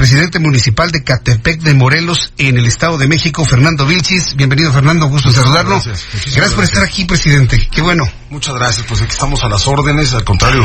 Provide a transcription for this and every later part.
Presidente municipal de Catepec de Morelos en el Estado de México, Fernando Vilchis. Bienvenido, Fernando, gusto saludarlo. gracias. Gracias, por estar aquí, presidente. Qué bueno. Muchas gracias, pues aquí estamos a las órdenes, al contrario,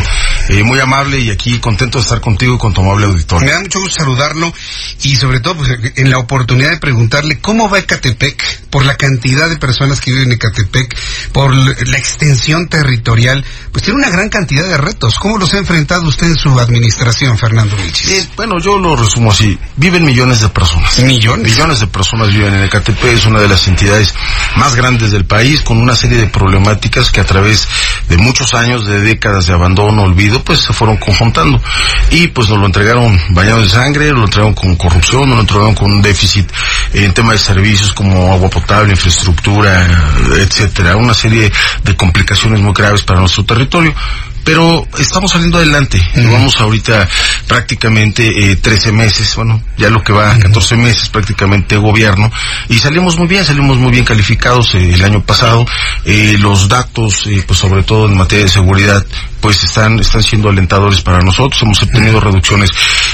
eh, muy amable y aquí contento de estar contigo y con tu amable Me auditorio. da mucho gusto saludarlo y sobre todo pues, en la oportunidad de preguntarle cómo va Ecatepec por la cantidad de personas que viven en Ecatepec, por la extensión territorial, pues tiene una gran cantidad de retos. ¿Cómo los ha enfrentado usted en su administración, Fernando Vilchis? Eh, bueno, yo lo resumo así, viven millones de personas. ¿Millones? Millones de personas viven en Ecatepec, es una de las entidades más grandes del país, con una serie de problemáticas que a través de muchos años, de décadas de abandono, olvido, pues se fueron conjuntando. Y pues nos lo entregaron bañado de sangre, lo entregaron con corrupción, nos lo entregaron con un déficit en tema de servicios como agua potable, infraestructura, etcétera, una serie de complicaciones muy graves para nuestro territorio. Pero estamos saliendo adelante. Llevamos ahorita prácticamente eh, 13 meses, bueno, ya lo que va, 14 meses prácticamente gobierno. Y salimos muy bien, salimos muy bien calificados eh, el año pasado. Eh, los datos, eh, pues sobre todo en materia de seguridad, pues están, están siendo alentadores para nosotros. Hemos obtenido reducciones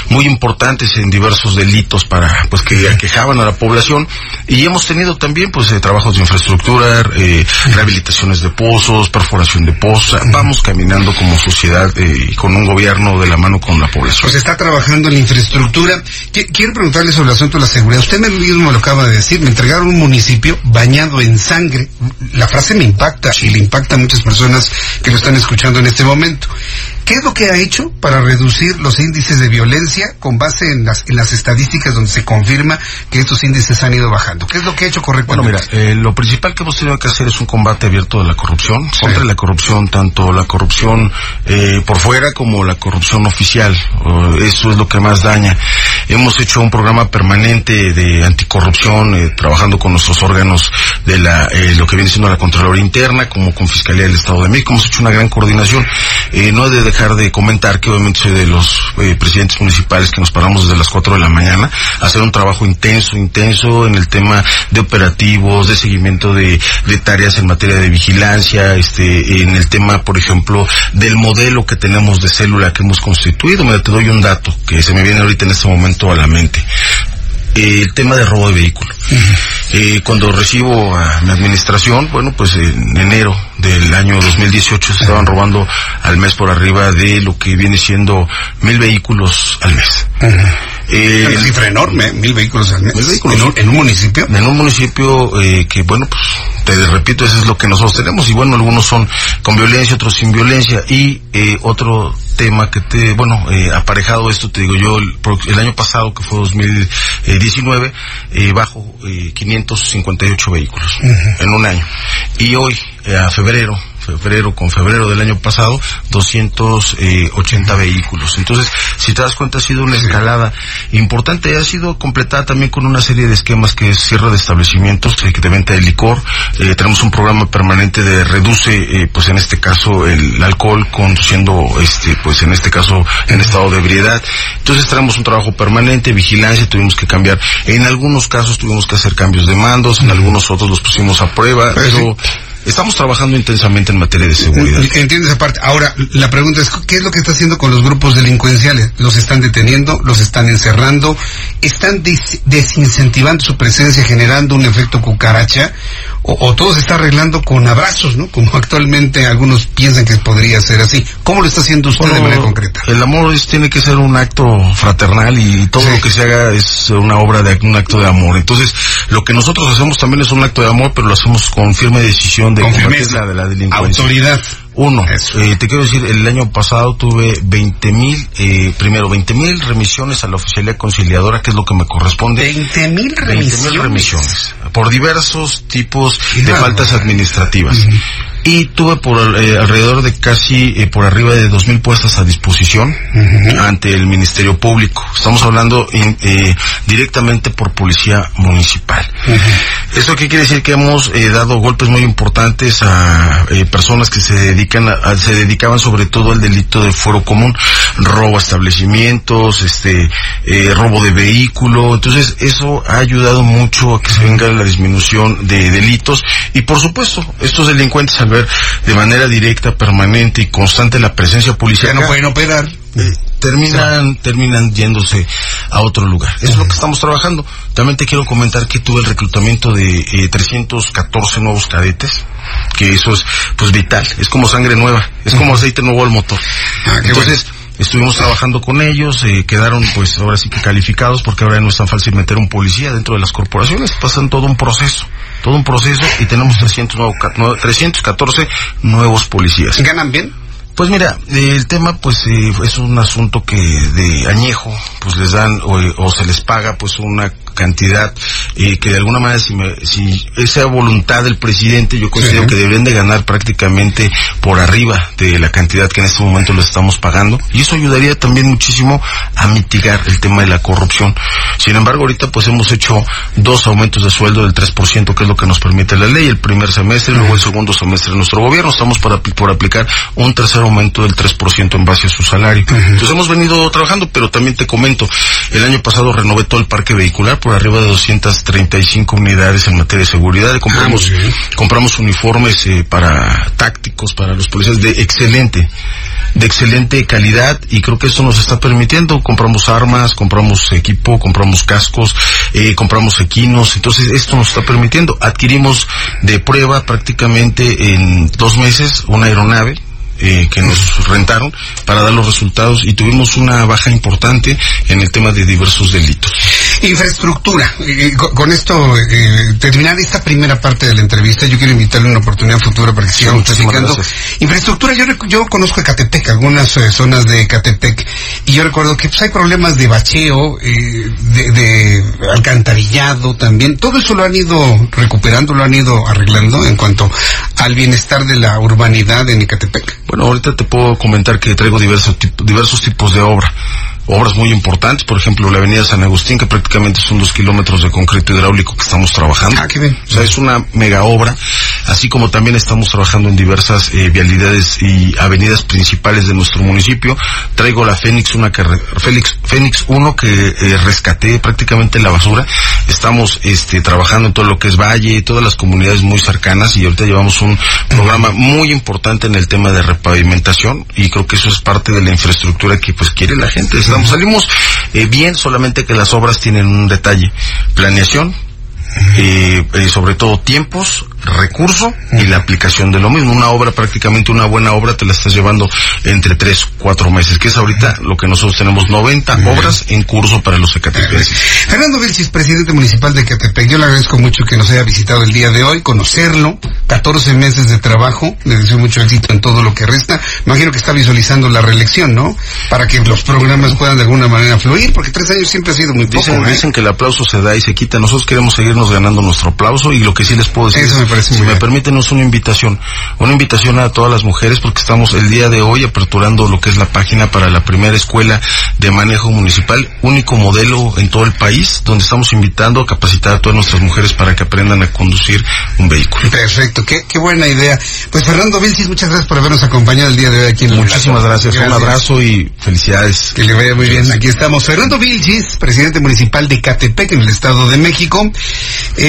muy importantes en diversos delitos para, pues que aquejaban a la población. Y hemos tenido también, pues, eh, trabajos de infraestructura, eh, rehabilitaciones de pozos, perforación de pozos. Vamos caminando como sociedad eh, y con un gobierno de la mano con la población. Pues está trabajando en la infraestructura. Qui- Quiero preguntarle sobre el asunto de la seguridad. Usted me mismo lo acaba de decir, me entregaron un municipio bañado en sangre. La frase me impacta y le impacta a muchas personas que lo están escuchando en este momento. ¿Qué es lo que ha hecho para reducir los índices de violencia con base en las, en las estadísticas donde se confirma que estos índices han ido bajando? ¿Qué es lo que ha hecho Bueno, correctamente? mira, eh, lo principal que hemos tenido que hacer es un combate abierto de la corrupción, contra la corrupción, tanto la corrupción eh, por fuera como la corrupción oficial. Oh, eso es lo que más daña. Hemos hecho un programa permanente de anticorrupción, eh, trabajando con nuestros órganos de la, eh, lo que viene siendo la Contraloría Interna, como con Fiscalía del Estado de México. Hemos hecho una gran coordinación. Eh, no he de dejar de comentar que obviamente soy de los presidentes municipales que nos paramos desde las 4 de la mañana a hacer un trabajo intenso, intenso en el tema de operativos, de seguimiento de, tareas en materia de vigilancia, este, en el tema, por ejemplo, del modelo que tenemos de célula que hemos constituido. Te doy un dato que se me viene ahorita en este momento a la mente. Eh, el tema de robo de vehículo. Eh, cuando recibo a mi administración, bueno, pues en enero del año 2018 se estaban robando al mes por arriba de lo que viene siendo mil vehículos al mes. Eh, Una cifra enorme, mil vehículos al mes. Mil vehículos. ¿En, un, en un municipio? en un municipio eh, que, bueno, pues te repito, eso es lo que nosotros tenemos. Y bueno, algunos son con violencia, otros sin violencia. Y eh, otro tema que te, bueno, eh, aparejado esto, te digo yo, el, el año pasado, que fue 2019, eh, bajo eh, 558 vehículos en un año. Y hoy, eh, a febrero, febrero con febrero del año pasado, 280 vehículos. Entonces, si te das cuenta, ha sido una escalada importante ha sido completada también con una serie de esquemas que es cierre de establecimientos, eh, de venta de licor. Eh, tenemos un programa permanente de reduce, eh, pues en este caso, el alcohol conduciendo, este, pues en este caso, en estado de ebriedad. Entonces, tenemos un trabajo permanente, vigilancia, tuvimos que cambiar. En algunos casos tuvimos que hacer cambios de mandos, en algunos otros los pusimos a prueba, Pues pero estamos trabajando intensamente en materia de seguridad. Entiendo esa parte. Ahora, la pregunta es, ¿qué es lo que está haciendo con los grupos delincuenciales? ¿Los están deteniendo? ¿Los están encerrando? ¿Están des- desincentivando su presencia, generando un efecto cucaracha? ¿O, o todo se está arreglando con abrazos, ¿no? Como actualmente algunos piensan que podría ser así. ¿Cómo lo está haciendo usted de Bueno, manera concreta? El amor es- tiene que ser un acto fraternal y todo Sí. lo que se haga es una obra de un acto de amor. Entonces, lo que nosotros hacemos también es un acto de amor, pero lo hacemos con firme decisión de combatir la de la delincuencia. Autoridad. Uno, eh, te quiero decir, el año pasado tuve 20 mil eh, eh, primero 20 mil remisiones a la oficialía conciliadora, que es lo que me corresponde. 20 mil remisiones. remisiones. Por diversos tipos de faltas administrativas y tuve por eh, alrededor de casi eh, por arriba de dos mil puestas a disposición ante el Ministerio Público. Estamos hablando eh, directamente por policía municipal. ¿Eso qué quiere decir? Que hemos dado golpes muy importantes a personas que se dedican a, se dedicaban sobre todo al delito de fuero común, robo a establecimientos, este, robo de vehículo. Entonces eso ha ayudado mucho a que se venga la disminución de delitos y por supuesto estos delincuentes al ver de manera directa, permanente y constante la presencia policial. no pueden operar. Eh, terminan, terminan yéndose a otro lugar. Eso es lo que estamos trabajando. También te quiero comentar que tuve el reclutamiento de 314 eh, nuevos cadetes, que eso es pues vital, es como sangre nueva, es como aceite nuevo al motor. Ah, Entonces, estuvimos trabajando con ellos, eh, quedaron pues ahora sí que calificados porque ahora no es tan fácil meter un policía dentro de las corporaciones, pasan todo un proceso todo un proceso y tenemos 300 314 nuevos policías. ¿Ganan bien? Pues mira, el tema pues eh, es un asunto que de añejo pues les dan o, o se les paga pues una cantidad eh, que de alguna manera si, si esa voluntad del presidente yo considero que deberían de ganar prácticamente por arriba de la cantidad que en este momento les estamos pagando. Y eso ayudaría también muchísimo a mitigar el tema de la corrupción. Sin embargo, ahorita pues hemos hecho dos aumentos de sueldo del 3% que es lo que nos permite la ley, el primer semestre, y luego el segundo semestre de nuestro gobierno, estamos por, por aplicar un tercer aumento del 3% en base a su salario. Entonces hemos venido trabajando, pero también te comento, el año pasado renové todo el parque vehicular por arriba de 235 unidades en materia de seguridad. Compramos, ah, compramos uniformes eh, para tácticos, para los policías de excelente, de excelente calidad y creo que esto nos está permitiendo. Compramos armas, compramos equipo, compramos cascos, eh, compramos equinos. Entonces esto nos está permitiendo. Adquirimos de prueba prácticamente en dos meses una aeronave eh, que nos rentaron para dar los resultados y tuvimos una baja importante en el tema de diversos delitos. Infraestructura. Eh, con esto, eh, terminar esta primera parte de la entrevista, yo quiero invitarle una oportunidad futura para que sigamos platicando. Infraestructura, yo, yo conozco Ecatepec, algunas eh, zonas de Ecatepec, y yo recuerdo que pues, hay problemas de bacheo, de, de, alcantarillado también. Todo eso lo han ido recuperando, lo han ido arreglando en cuanto al bienestar de la urbanidad en Ecatepec. Bueno, ahorita te puedo comentar que traigo diversos, diversos tipos de obra obras muy importantes, por ejemplo, la avenida San Agustín, que prácticamente son dos kilómetros de concreto hidráulico que estamos trabajando. Ah, qué bien. O sea, es una mega obra, así como también estamos trabajando en diversas eh, vialidades y avenidas principales de nuestro municipio. Traigo la Fénix, una que, Félix, Fénix 1 que eh, rescaté prácticamente la basura. Estamos este, trabajando en todo lo que es Valle, todas las comunidades muy cercanas y ahorita llevamos un programa muy importante en el tema de repavimentación y creo que eso es parte de la infraestructura que pues quiere la gente salimos eh, bien, solamente que las obras tienen un detalle, planeación, eh, eh, sobre todo tiempos, recurso y la aplicación de lo mismo. Una obra, prácticamente una buena obra, te la estás llevando entre tres, cuatro meses, que es ahorita lo que nosotros tenemos 90 obras en curso para los ecatepenses. Fernando Vilchis, presidente municipal de Ecatepec, yo le agradezco mucho que nos haya visitado el día de hoy, conocerlo, 14 meses de trabajo, le deseo mucho éxito en todo lo que resta. Imagino que está visualizando la reelección, ¿no? Para que los programas puedan de alguna manera fluir, porque tres años siempre ha sido muy poco. Dicen, ¿eh? dicen que el aplauso se da y se quita. Nosotros queremos seguirnos ganando nuestro aplauso y lo que sí les puedo decir si me permiten, es una invitación, una invitación a todas las mujeres porque estamos el día de hoy aperturando lo que es la página para la primera escuela de manejo municipal, único modelo en todo el país, donde estamos invitando a capacitar a todas nuestras mujeres para que aprendan a conducir un vehículo. Perfecto, qué, qué buena idea. Pues Fernando Vilchis, muchas gracias por habernos acompañado el día de hoy aquí en Muchísimas gracias, un abrazo y felicidades. Que le vaya muy bien. Aquí estamos. Fernando Vilchis, presidente municipal de Catepec en el Estado de México. Eh,